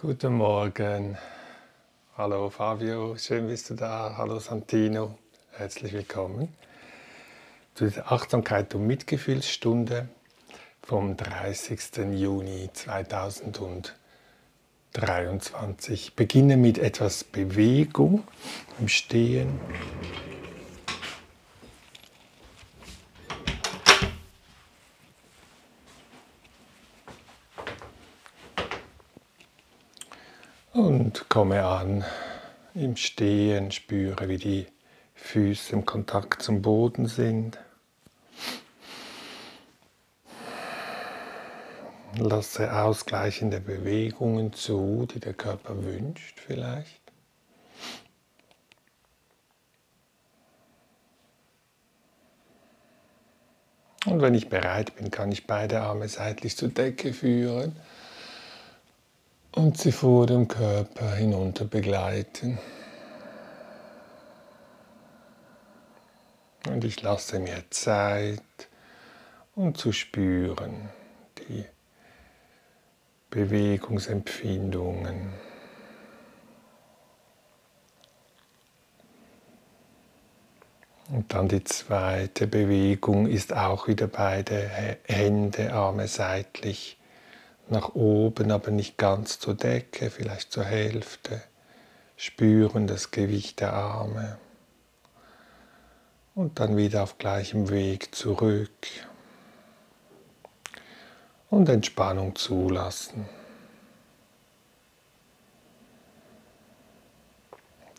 Guten Morgen. Hallo Fabio, schön bist du da. Hallo Santino, herzlich willkommen zu dieser Achtsamkeit und Mitgefühlsstunde vom 30. Juni 2023. Ich beginne mit etwas Bewegung im Stehen. Und komme an im Stehen, spüre, wie die Füße im Kontakt zum Boden sind. Lasse ausgleichende Bewegungen zu, die der Körper wünscht vielleicht. Und wenn ich bereit bin, kann ich beide Arme seitlich zur Decke führen und sie vor dem Körper hinunter begleiten. Und ich lasse mir Zeit, um zu spüren die Bewegungsempfindungen. Und dann die zweite Bewegung ist auch wieder beide Hände, Arme seitlich nach oben, aber nicht ganz zur Decke, vielleicht zur Hälfte. Spüren das Gewicht der Arme. Und dann wieder auf gleichem Weg zurück. Und Entspannung zulassen.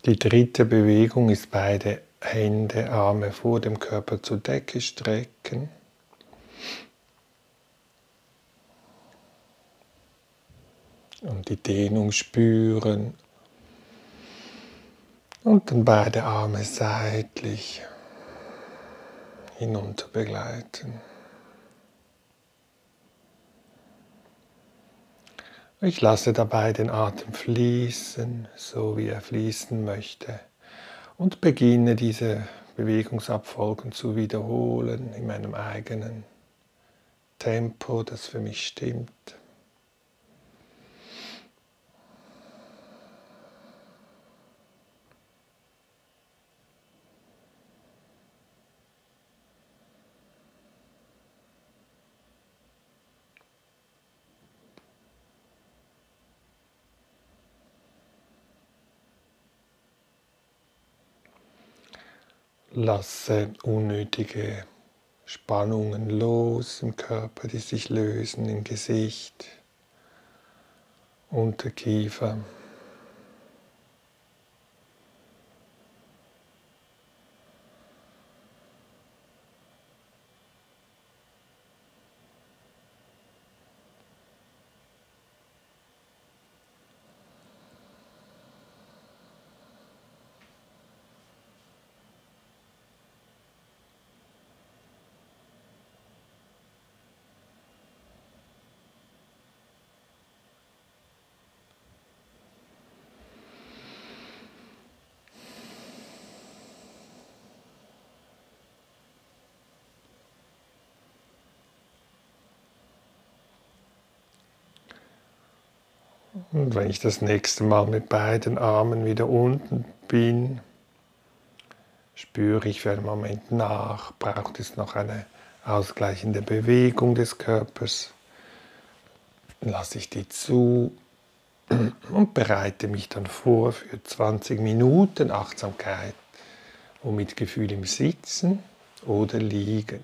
Die dritte Bewegung ist beide Hände, Arme vor dem Körper zur Decke strecken. Und die Dehnung spüren. Und dann beide Arme seitlich hinunter begleiten. Ich lasse dabei den Atem fließen, so wie er fließen möchte, und beginne diese Bewegungsabfolgen zu wiederholen in meinem eigenen Tempo, das für mich stimmt. Lasse unnötige Spannungen los im Körper, die sich lösen im Gesicht, Unterkiefer. Und wenn ich das nächste Mal mit beiden Armen wieder unten bin, spüre ich für einen Moment nach, braucht es noch eine ausgleichende Bewegung des Körpers. Lasse ich die zu und bereite mich dann vor für 20 Minuten Achtsamkeit und mit Gefühl im Sitzen oder Liegen.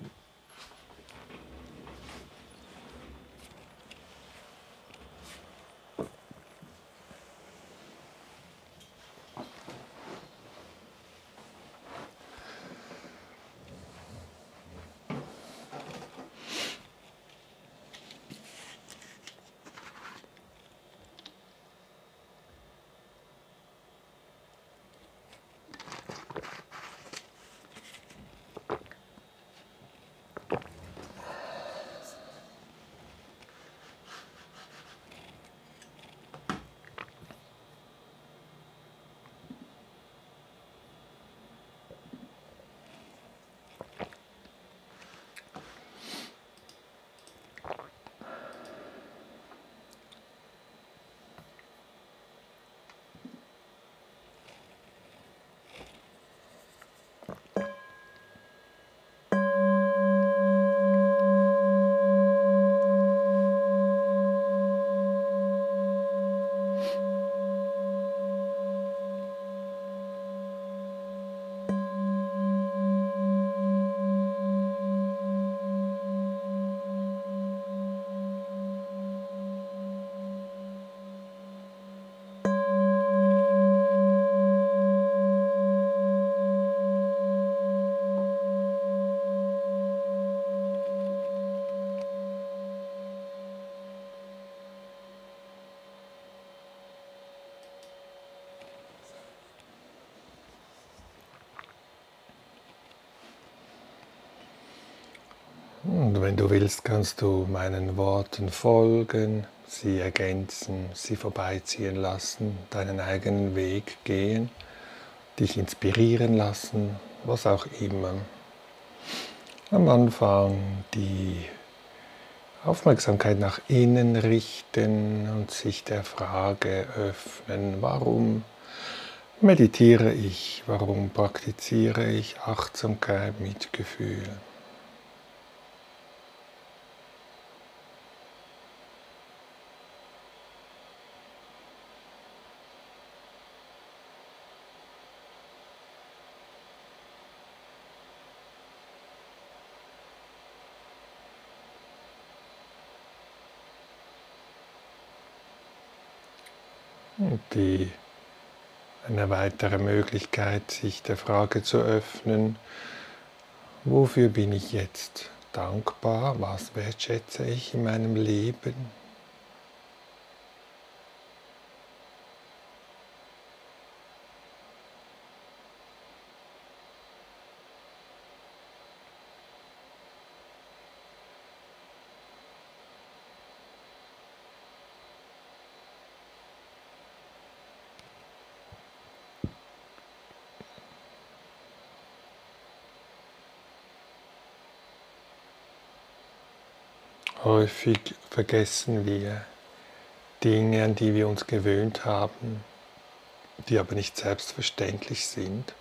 Und wenn du willst, kannst du meinen Worten folgen, sie ergänzen, sie vorbeiziehen lassen, deinen eigenen Weg gehen, dich inspirieren lassen, was auch immer. Am Anfang die Aufmerksamkeit nach innen richten und sich der Frage öffnen, warum meditiere ich, warum praktiziere ich Achtsamkeit, mit Gefühl. Und die, eine weitere Möglichkeit, sich der Frage zu öffnen, wofür bin ich jetzt dankbar, was wertschätze ich in meinem Leben. Häufig vergessen wir Dinge, an die wir uns gewöhnt haben, die aber nicht selbstverständlich sind.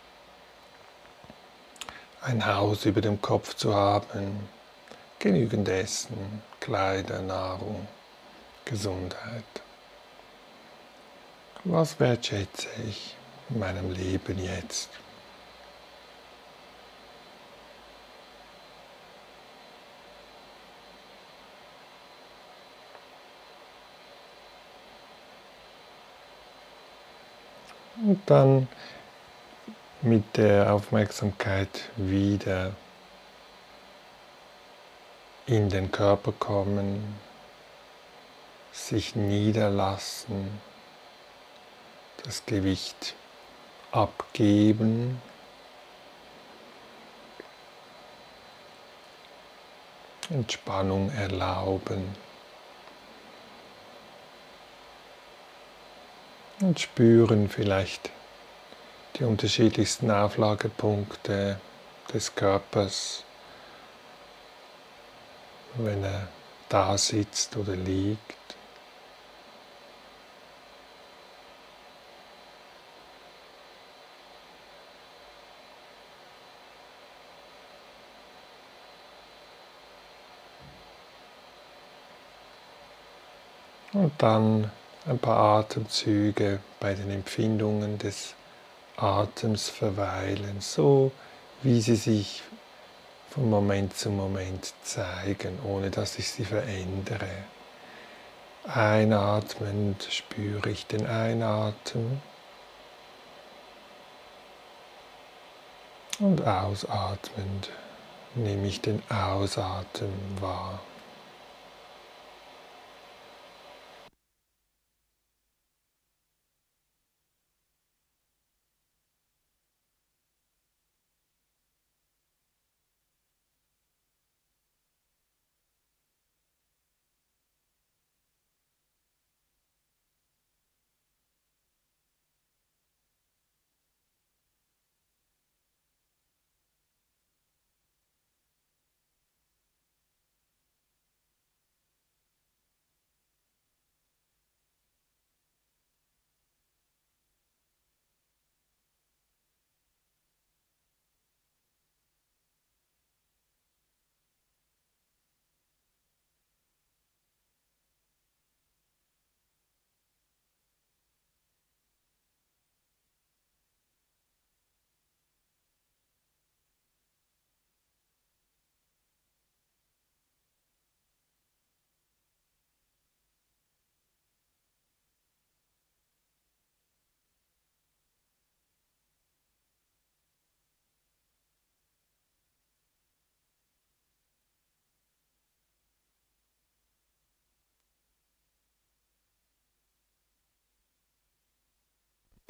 Ein Haus über dem Kopf zu haben, genügend Essen, Kleider, Nahrung, Gesundheit. Was wertschätze ich in meinem Leben jetzt? Und dann mit der Aufmerksamkeit wieder in den Körper kommen, sich niederlassen, das Gewicht abgeben, Entspannung erlauben. Und spüren vielleicht die unterschiedlichsten Auflagepunkte des Körpers, wenn er da sitzt oder liegt. Und dann ein paar Atemzüge bei den Empfindungen des Atems verweilen, so wie sie sich von Moment zu Moment zeigen, ohne dass ich sie verändere. Einatmend spüre ich den Einatmen und ausatmend nehme ich den Ausatmen wahr.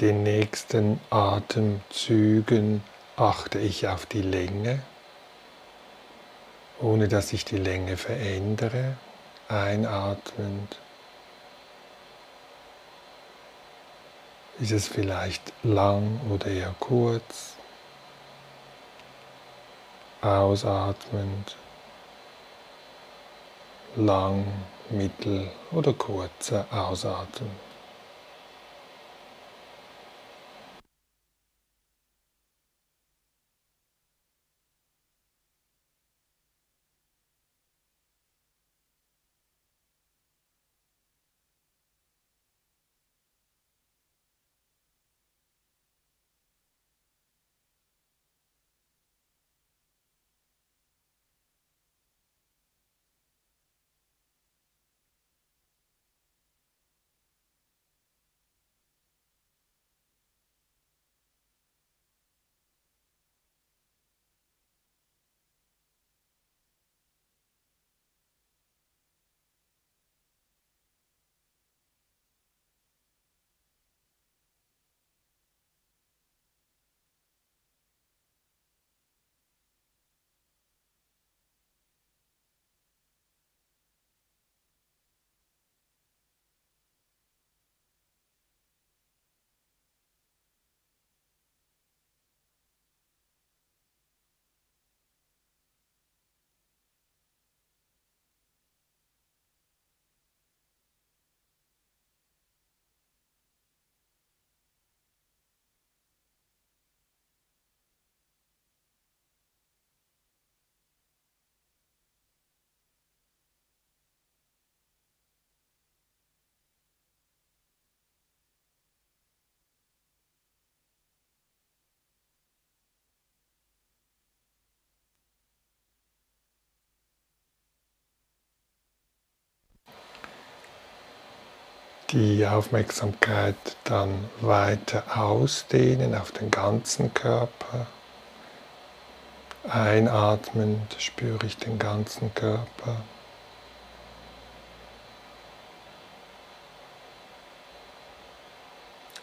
Den nächsten Atemzügen achte ich auf die Länge. ohne dass ich die Länge verändere, einatmend. Ist es vielleicht lang oder eher kurz? Ausatmend. Lang, mittel oder kurzer Ausatmen. Die Aufmerksamkeit dann weiter ausdehnen auf den ganzen Körper. Einatmend spüre ich den ganzen Körper.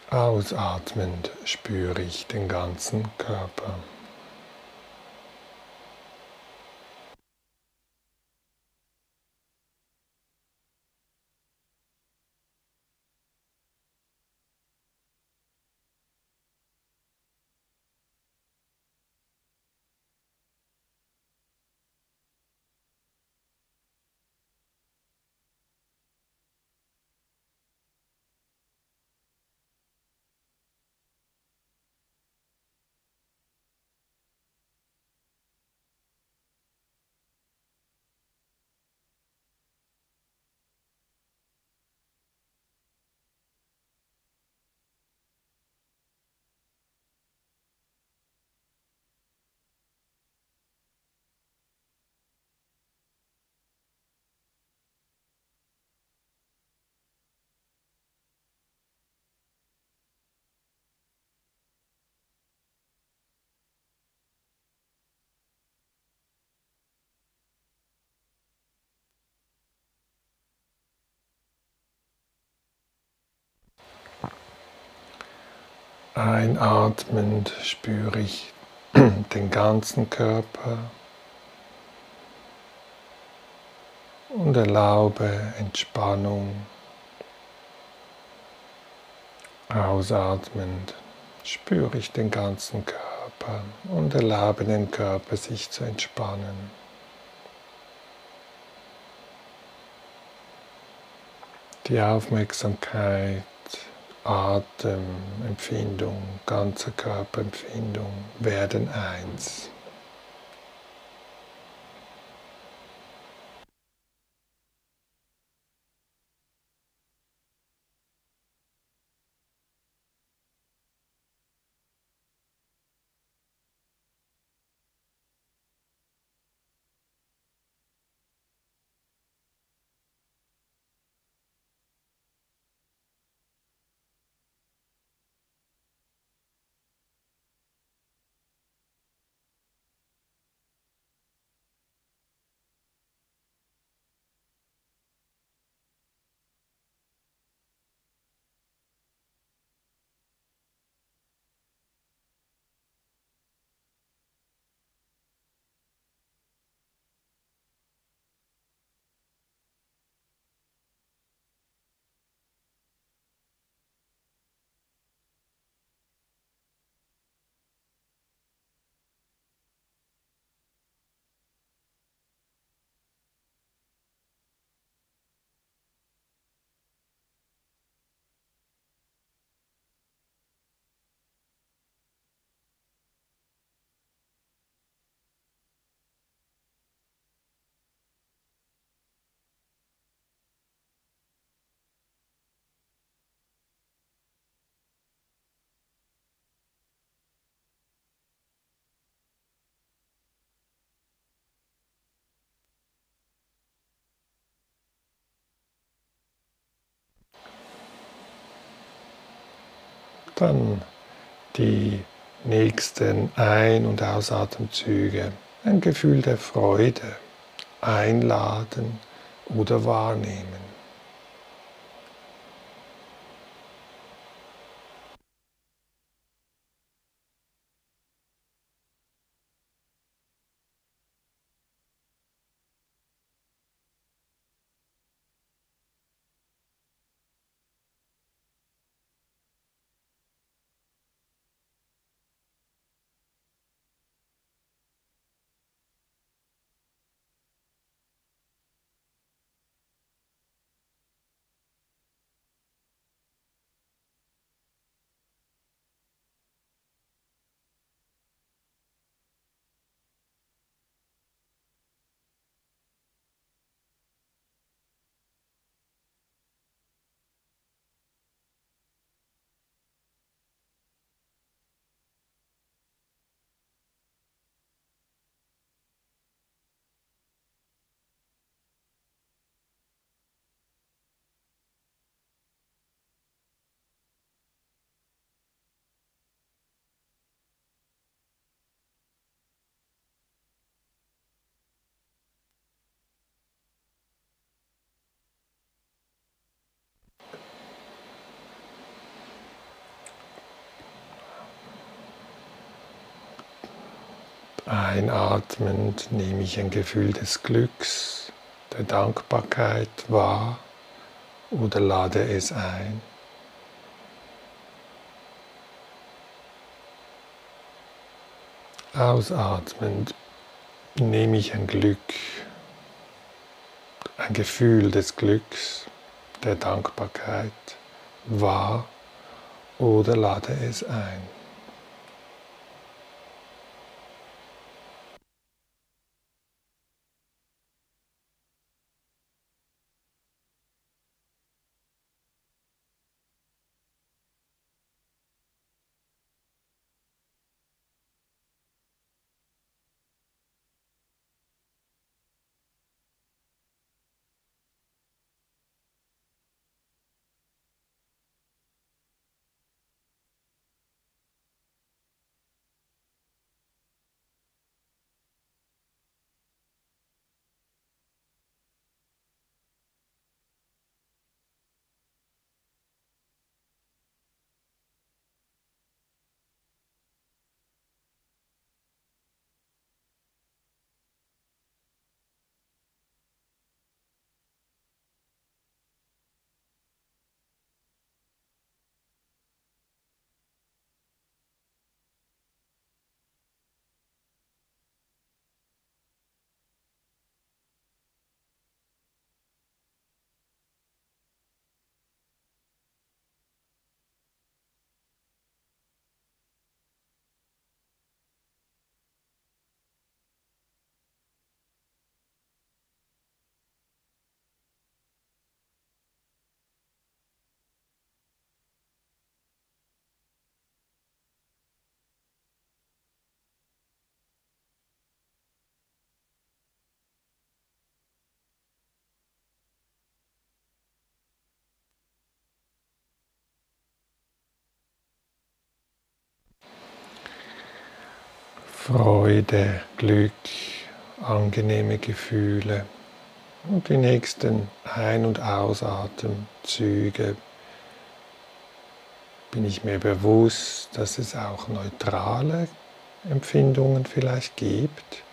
Ausatmend spüre ich den ganzen Körper. Einatmend spüre ich den ganzen Körper und erlaube Entspannung. Ausatmend spüre ich den ganzen Körper und erlaube den Körper sich zu entspannen. Die Aufmerksamkeit Atemempfindung, ganze Körperempfindung werden eins. Dann die nächsten Ein- und Ausatemzüge. Ein Gefühl der Freude einladen oder wahrnehmen. Einatmend nehme ich ein Gefühl des Glücks, der Dankbarkeit wahr oder lade es ein. Ausatmend nehme ich ein Glück, ein Gefühl des Glücks, der Dankbarkeit wahr oder lade es ein. Freude, Glück, angenehme Gefühle. Und die nächsten Ein- und Ausatemzüge bin ich mir bewusst, dass es auch neutrale Empfindungen vielleicht gibt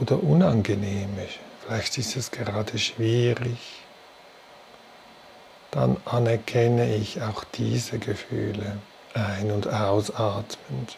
oder unangenehme. Vielleicht ist es gerade schwierig. Dann anerkenne ich auch diese Gefühle ein- und ausatmend.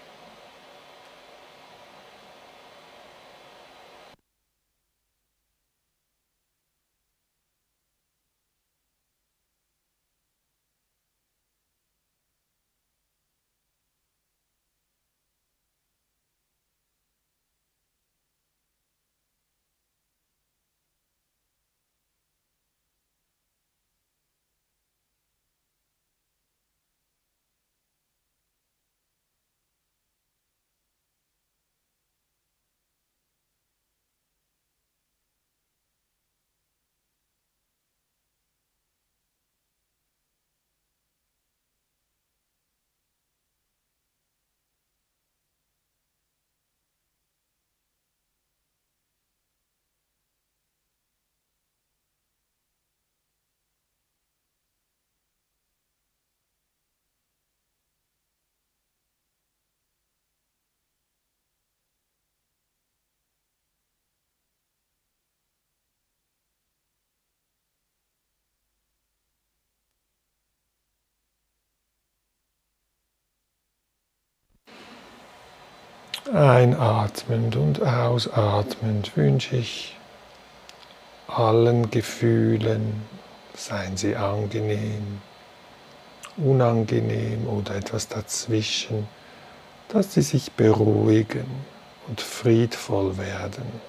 Einatmend und ausatmend wünsche ich allen Gefühlen, seien sie angenehm, unangenehm oder etwas dazwischen, dass sie sich beruhigen und friedvoll werden.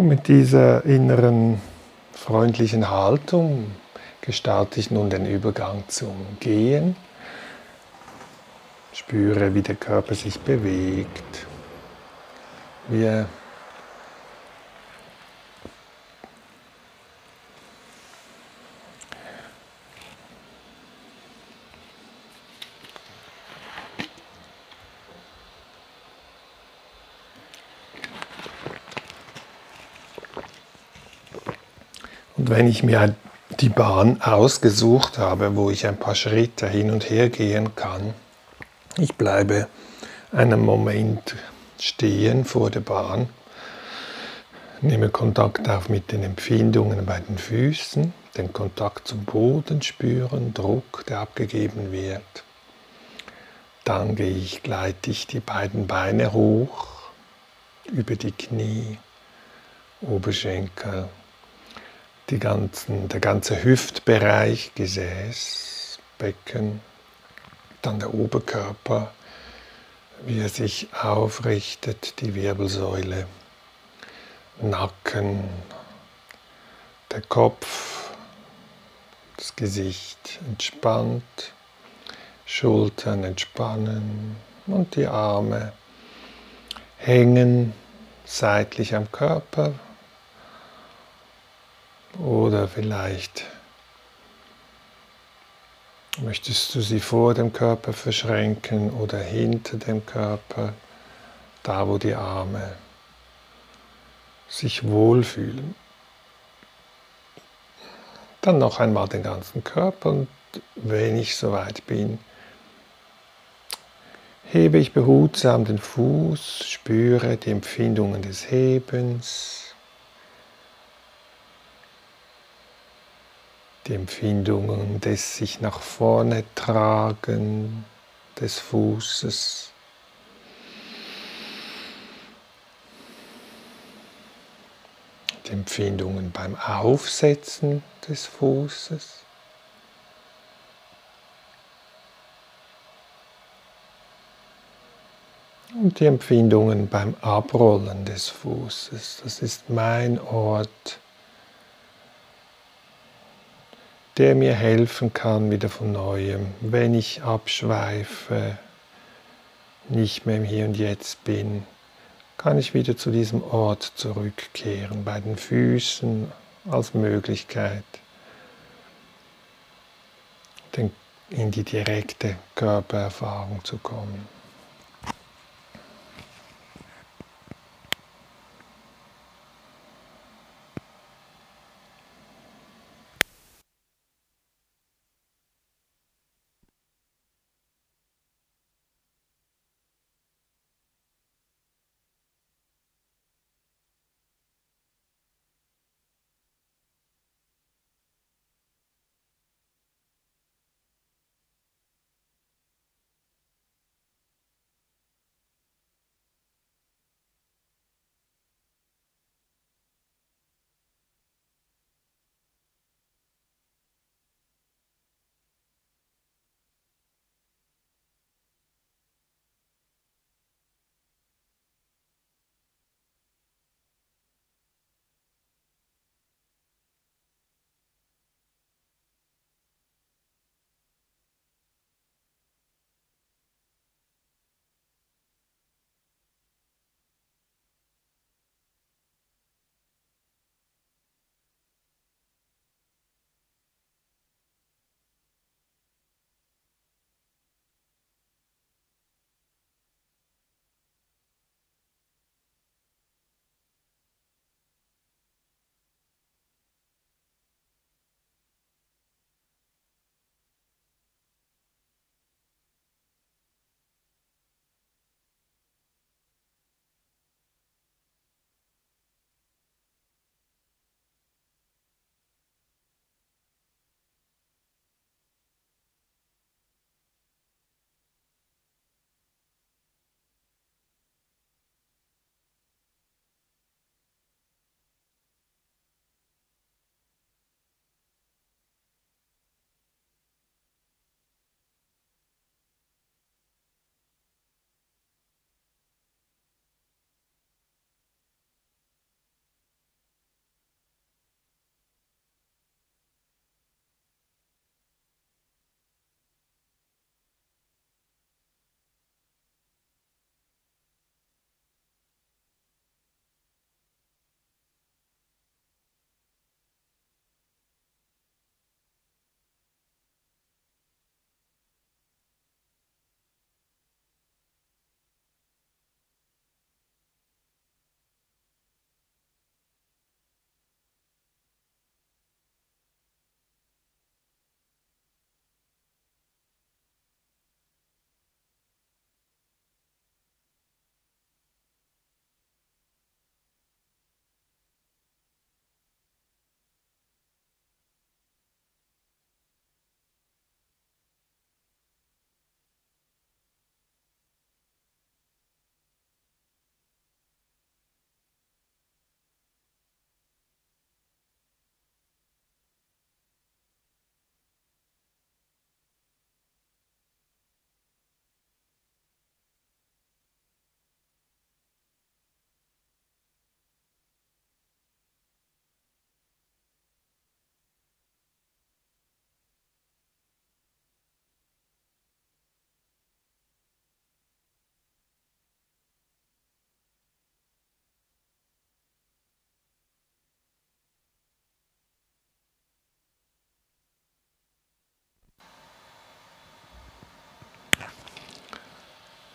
Und mit dieser inneren freundlichen Haltung gestalte ich nun den Übergang zum Gehen. Spüre, wie der Körper sich bewegt, wie wenn ich mir die Bahn ausgesucht habe, wo ich ein paar Schritte hin und her gehen kann, ich bleibe einen Moment stehen vor der Bahn, nehme Kontakt auf mit den Empfindungen bei den Füßen, den Kontakt zum Boden spüren, Druck, der abgegeben wird. Dann gehe ich, gleite ich die beiden Beine hoch über die Knie, Oberschenkel, die ganzen, der ganze Hüftbereich, Gesäß, Becken, dann der Oberkörper, wie er sich aufrichtet, die Wirbelsäule, Nacken, der Kopf, das Gesicht entspannt, Schultern entspannen und die Arme hängen seitlich am Körper, oder vielleicht möchtest du sie vor dem Körper verschränken oder hinter dem Körper, da wo die Arme sich wohlfühlen. Dann noch einmal den ganzen Körper und wenn ich soweit bin, hebe ich behutsam den Fuß, spüre die Empfindungen des Hebens, die Empfindungen des sich nach vorne tragen des Fußes. Die Empfindungen beim Aufsetzen des Fußes. Und die Empfindungen beim Abrollen des Fußes, das ist mein Ort, der mir helfen kann, wieder von neuem, wenn ich abschweife, nicht mehr im Hier und Jetzt bin, kann ich wieder zu diesem Ort zurückkehren, bei den Füßen als Möglichkeit, in die direkte Körpererfahrung zu kommen.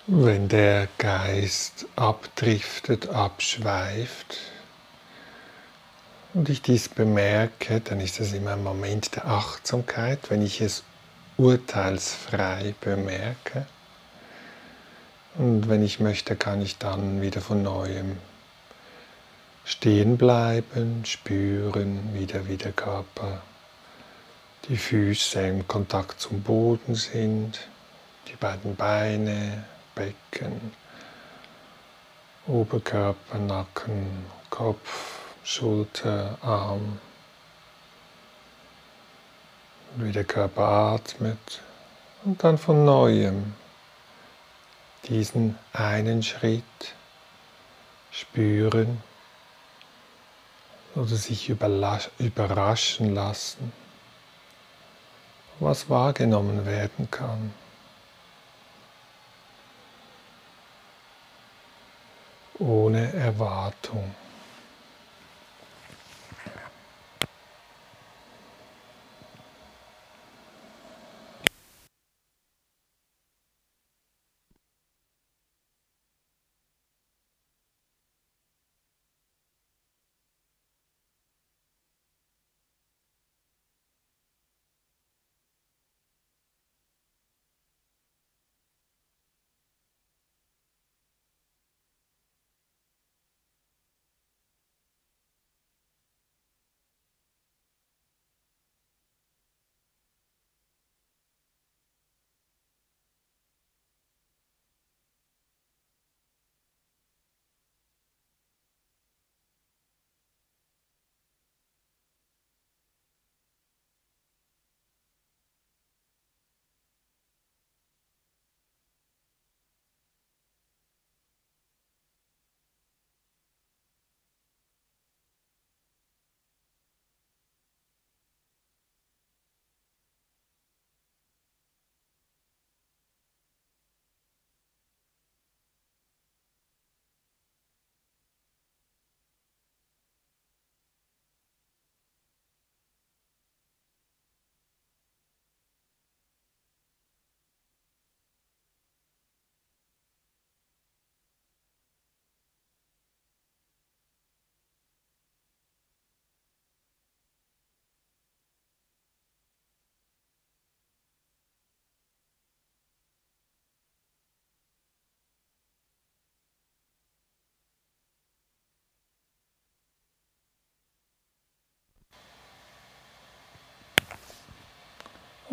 Wenn der Geist abdriftet, abschweift und ich dies bemerke, dann ist es immer ein Moment der Achtsamkeit, wenn ich es urteilsfrei bemerke. Und wenn ich möchte, kann ich dann wieder von neuem stehen bleiben, spüren, wieder wie der Körper, die Füße im Kontakt zum Boden sind, die beiden Beine, Becken, Oberkörper, Nacken, Kopf, Schulter, Arm. wie der Körper atmet und dann von neuem diesen einen Schritt spüren oder sich überraschen lassen, was wahrgenommen werden kann. Ohne Erwartung.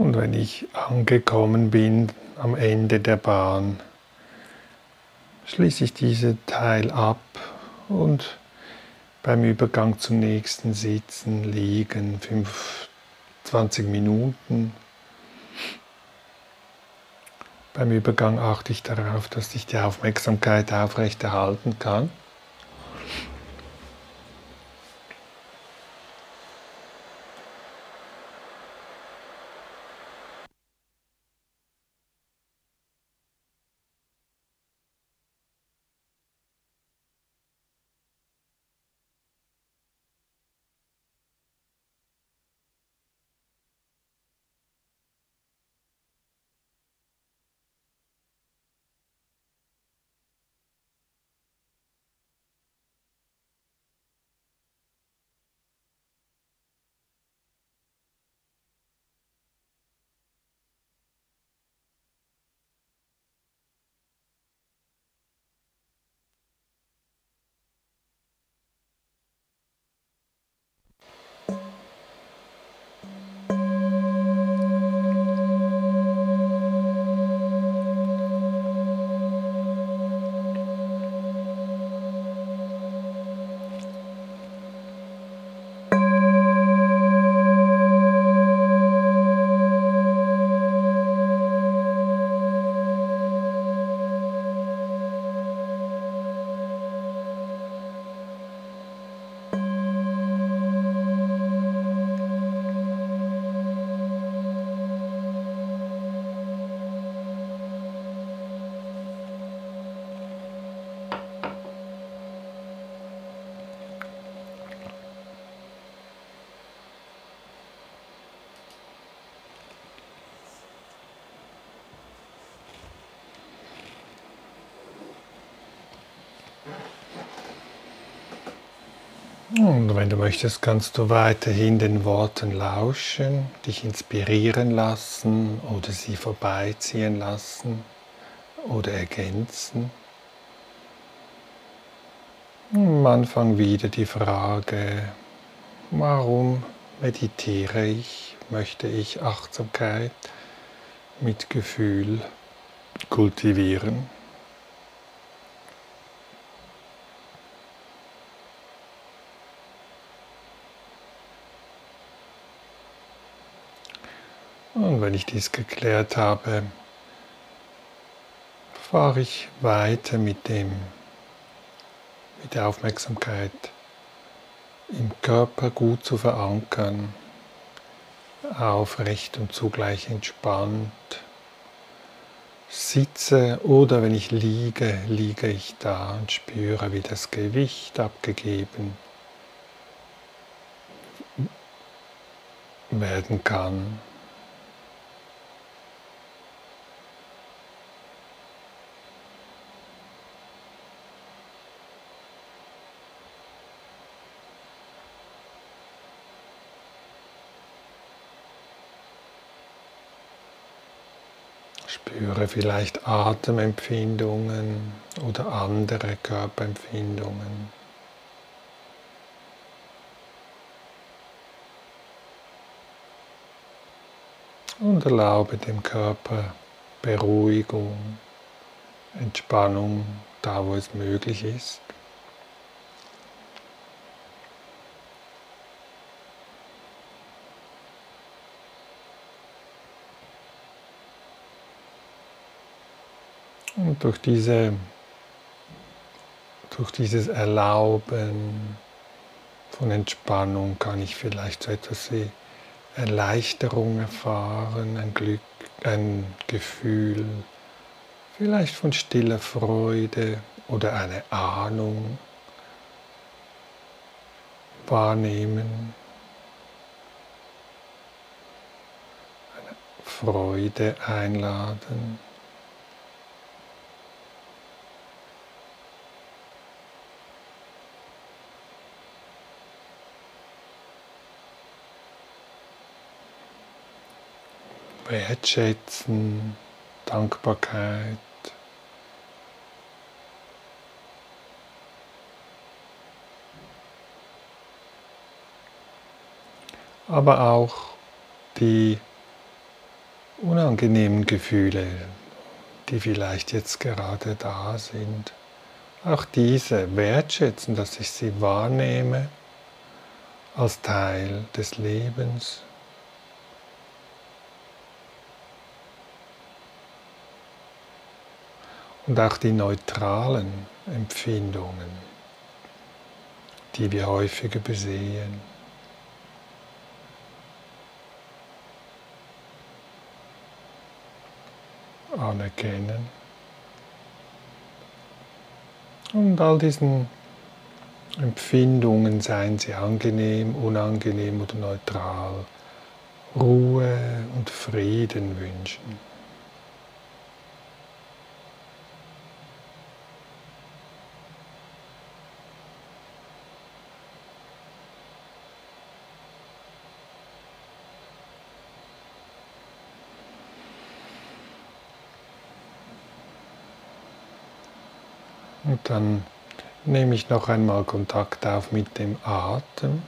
Und wenn ich angekommen bin am Ende der Bahn, schließe ich diesen Teil ab und beim Übergang zum nächsten Sitzen, Liegen, 20 Minuten. Beim Übergang achte ich darauf, dass ich die Aufmerksamkeit aufrechterhalten kann. Und wenn du möchtest, kannst du weiterhin den Worten lauschen, dich inspirieren lassen oder sie vorbeiziehen lassen oder ergänzen. Am Anfang wieder die Frage, warum meditiere ich, möchte ich Achtsamkeit, mit Gefühl kultivieren. Wenn ich dies geklärt habe, fahre ich weiter mit dem mit der Aufmerksamkeit im Körper gut zu verankern, aufrecht und zugleich entspannt. Sitze oder wenn ich liege, liege ich da und spüre, wie das Gewicht abgegeben werden kann. Spüre vielleicht Atemempfindungen oder andere Körperempfindungen. Und erlaube dem Körper Beruhigung, Entspannung da, wo es möglich ist. Und durch, diese, durch dieses Erlauben von Entspannung kann ich vielleicht so etwas wie Erleichterung erfahren, ein Glück, ein Gefühl, vielleicht von stiller Freude oder eine Ahnung wahrnehmen. Eine Freude einladen. Wertschätzen, Dankbarkeit. Aber auch die unangenehmen Gefühle, die vielleicht jetzt gerade da sind. Auch diese wertschätzen, dass ich sie wahrnehme als Teil des Lebens. Und auch die neutralen Empfindungen, die wir häufiger besehen. anerkennen. Und all diesen Empfindungen, seien sie angenehm, unangenehm oder neutral, Ruhe und Frieden wünschen. Und dann nehme ich noch einmal Kontakt auf mit dem Atem.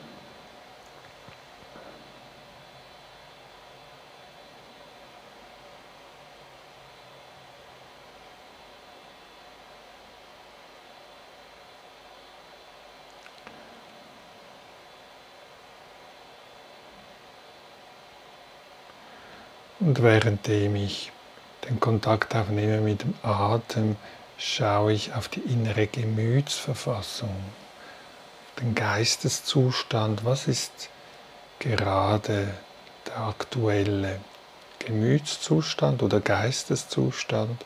Und währenddem ich den Kontakt aufnehme mit dem Atem, schaue ich auf die innere Gemütsverfassung, den Geisteszustand. Was ist gerade der aktuelle Gemütszustand oder Geisteszustand?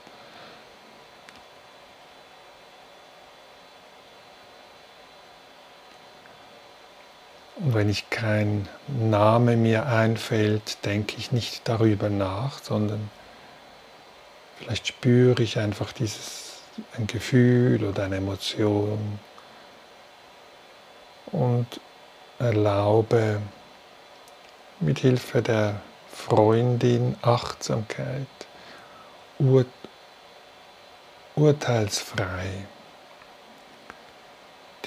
Und wenn ich kein Name mir einfällt, denke ich nicht darüber nach, sondern vielleicht spüre ich einfach dieses ein Gefühl oder eine Emotion und erlaube mit Hilfe der Freundin Achtsamkeit, ur urteilsfrei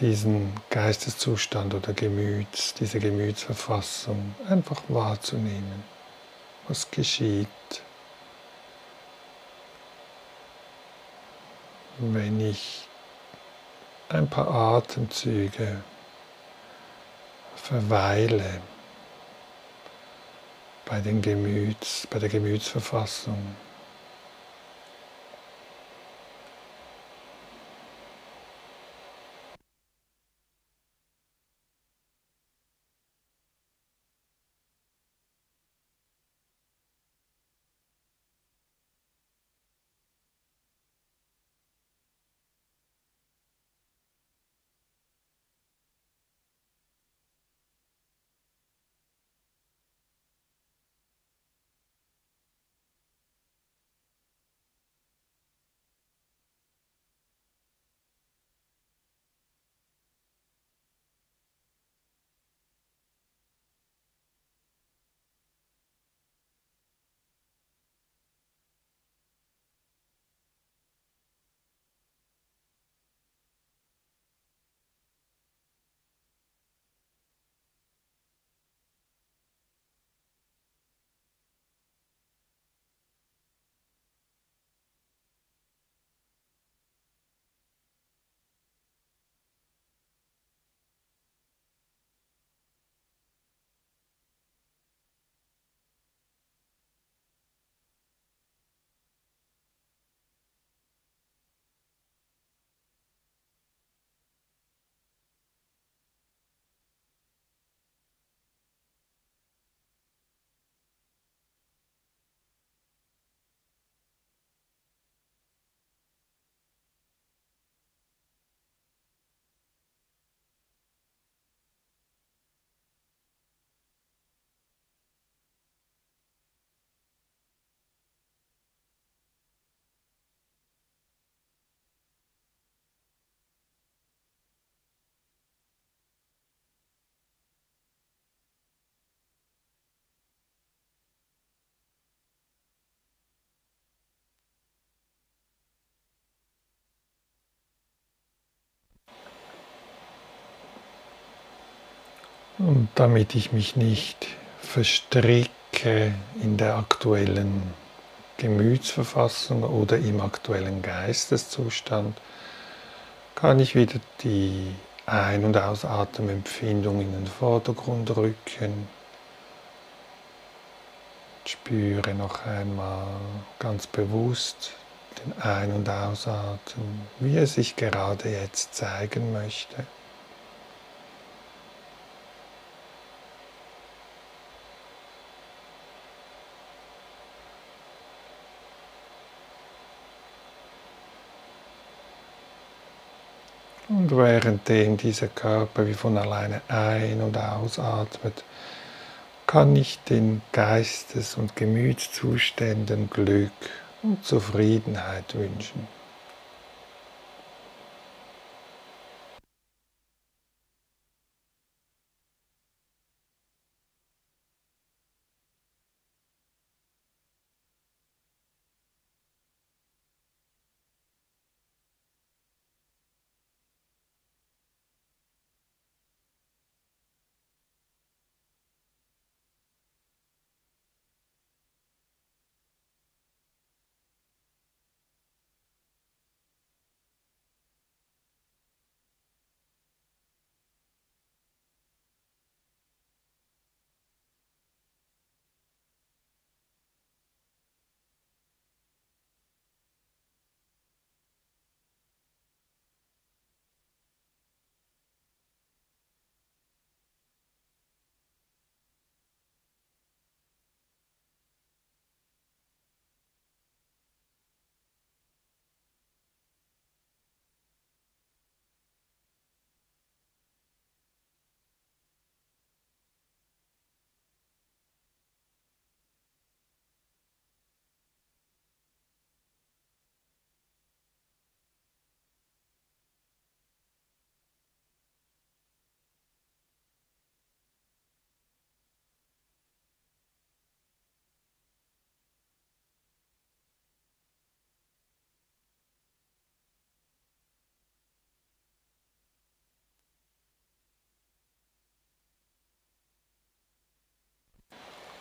diesen Geisteszustand oder Gemüts, diese Gemütsverfassung einfach wahrzunehmen. Was geschieht? Wenn ich ein paar Atemzüge verweile bei, den Gemüts, bei der Gemütsverfassung. Und damit ich mich nicht verstricke in der aktuellen Gemütsverfassung oder im aktuellen Geisteszustand, kann ich wieder die Ein- und Ausatemempfindung in den Vordergrund rücken. Spüre noch einmal ganz bewusst den Ein- und Ausatmen, wie er sich gerade jetzt zeigen möchte. Und währenddem dieser Körper wie von alleine ein- und ausatmet, kann ich den Geistes- und Gemütszuständen Glück und Zufriedenheit wünschen.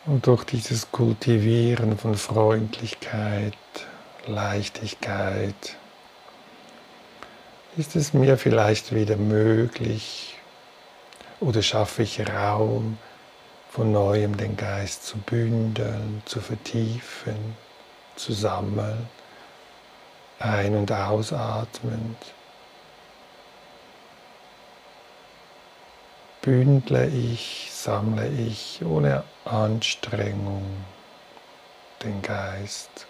Und durch dieses Kultivieren von Freundlichkeit, Leichtigkeit, ist es mir vielleicht wieder möglich oder schaffe ich Raum, von neuem den Geist zu bündeln, zu vertiefen, zu sammeln, ein- und ausatmend. bündle ich, sammle ich ohne Anstrengung den Geist.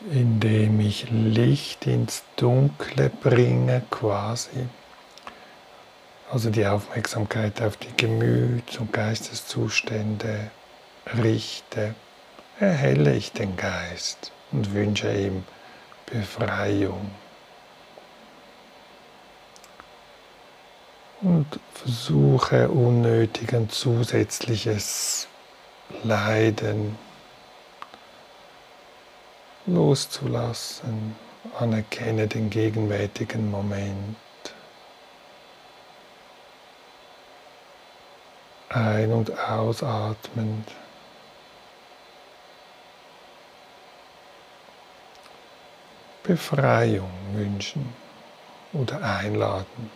Indem ich Licht ins Dunkle bringe quasi. Also die Aufmerksamkeit auf die Gemüts- und Geisteszustände richte, erhelle ich den Geist und wünsche ihm Befreiung. Und versuche unnötigen zusätzliches Leiden loszulassen. Anerkenne den gegenwärtigen Moment. Ein- und ausatmend. Befreiung wünschen oder einladen.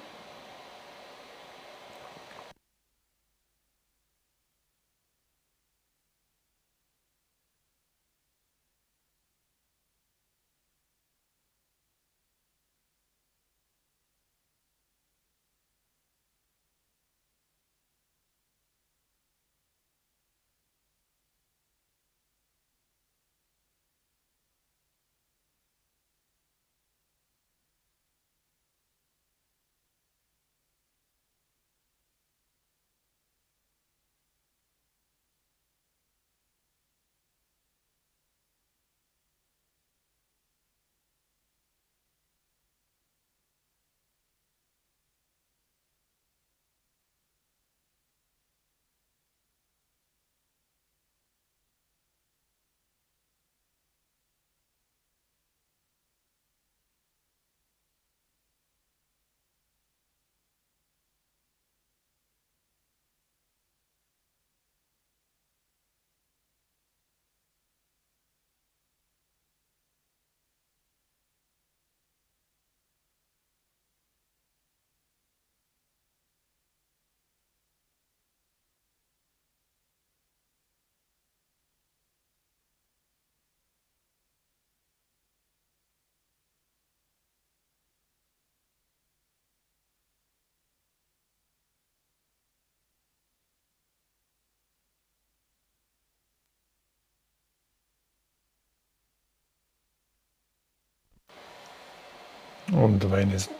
Und wenn es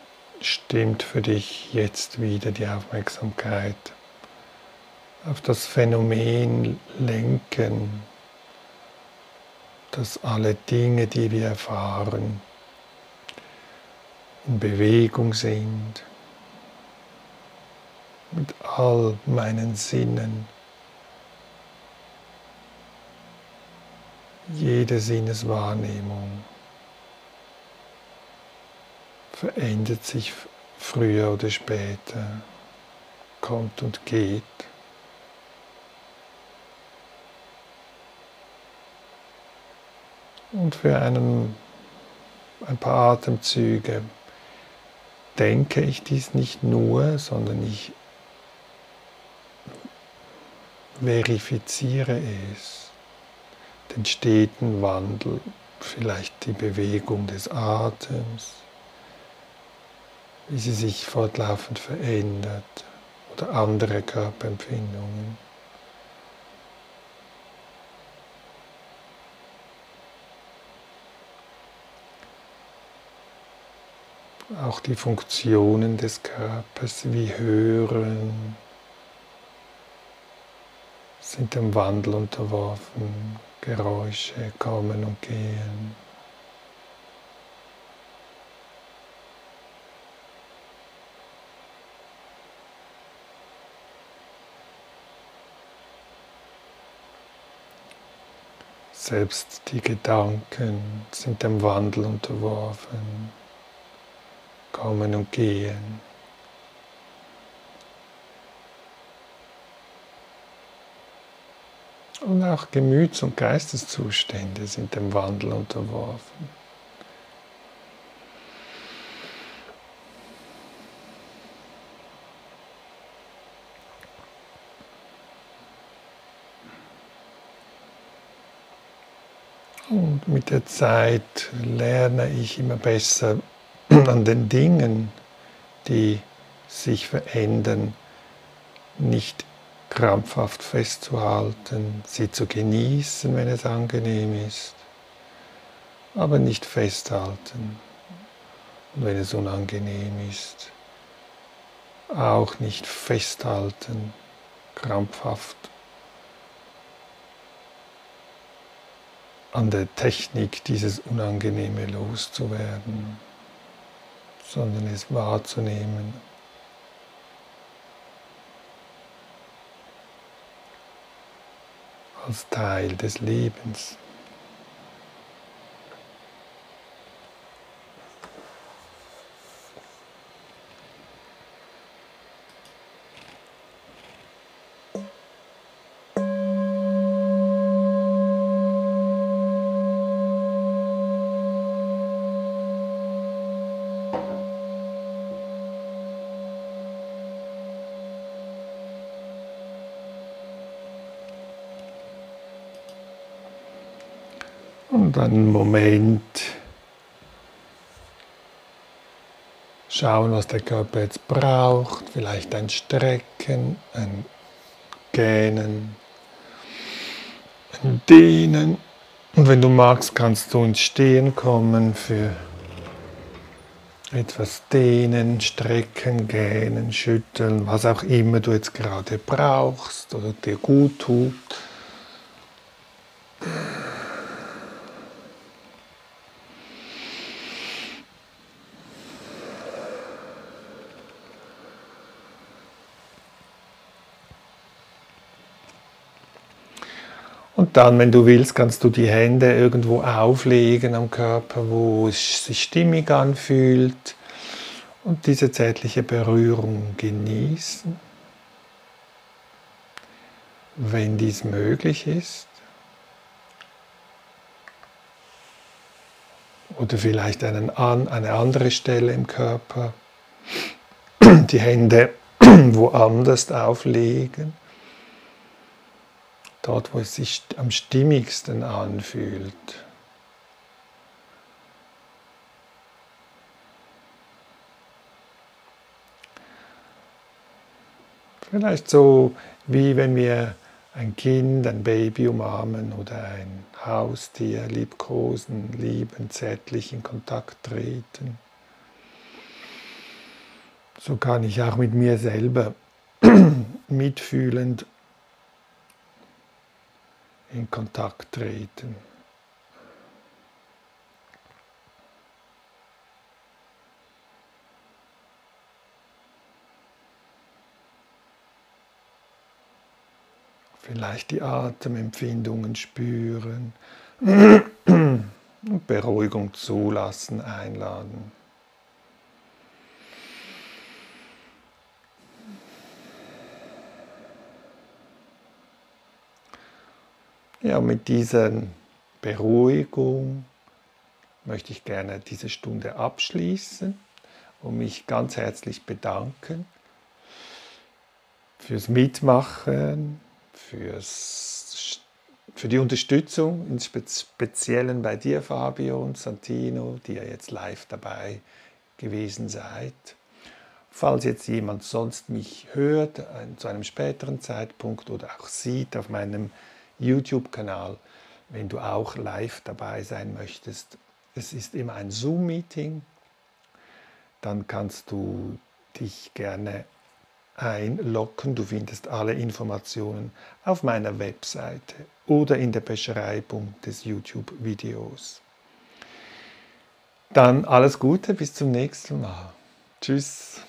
stimmt für dich jetzt wieder die Aufmerksamkeit auf das Phänomen lenken, dass alle Dinge, die wir erfahren, in Bewegung sind, mit all meinen Sinnen. Jede Sinneswahrnehmung verändert sich früher oder später, kommt und geht. Und für einen, ein paar Atemzüge denke ich dies nicht nur, sondern ich verifiziere es, den steten Wandel, vielleicht die Bewegung des Atems, wie sie sich fortlaufend verändert oder andere Körperempfindungen. Auch die Funktionen des Körpers wie Hören sind dem Wandel unterworfen, Geräusche kommen und gehen. Selbst die Gedanken sind dem Wandel unterworfen, kommen und gehen. Und auch Gemüts- und Geisteszustände sind dem Wandel unterworfen. Und mit der Zeit lerne ich immer besser an den Dingen, die sich verändern, nicht krampfhaft festzuhalten, sie zu genießen, wenn es angenehm ist, aber nicht festhalten. Und wenn es unangenehm ist, auch nicht festhalten, krampfhaft an der Technik, dieses Unangenehme loszuwerden, sondern es wahrzunehmen. als Teil des Lebens. Einen Moment schauen, was der Körper jetzt braucht. Vielleicht ein Strecken, ein Gähnen, ein Dehnen. Und wenn du magst, kannst du ins Stehen kommen für etwas dehnen, strecken, gähnen, schütteln, was auch immer du jetzt gerade brauchst oder dir gut tut. Dann, wenn du willst, kannst du die Hände irgendwo auflegen am Körper, wo es sich stimmig anfühlt und diese zärtliche Berührung genießen, wenn dies möglich ist. Oder vielleicht einen, eine andere Stelle im Körper, die Hände woanders auflegen dort, wo es sich am stimmigsten anfühlt. Vielleicht so, wie wenn wir ein Kind, ein Baby umarmen oder ein Haustier liebkosen, lieben, zärtlich in Kontakt treten. So kann ich auch mit mir selber mitfühlend in Kontakt treten. Vielleicht die Atemempfindungen spüren und Beruhigung zulassen, einladen. Ja, mit dieser Beruhigung möchte ich gerne diese Stunde abschließen und mich ganz herzlich bedanken fürs Mitmachen, fürs, für die Unterstützung, im Speziellen bei dir, Fabio und Santino, die ihr jetzt live dabei gewesen seid. Falls jetzt jemand sonst mich hört, äh, zu einem späteren Zeitpunkt oder auch sieht auf meinem YouTube-Kanal, wenn du auch live dabei sein möchtest. Es ist immer ein Zoom-Meeting. Dann kannst du dich gerne einloggen. Du findest alle Informationen auf meiner Webseite oder in der Beschreibung des YouTube-Videos. Dann alles Gute, bis zum nächsten Mal. Tschüss.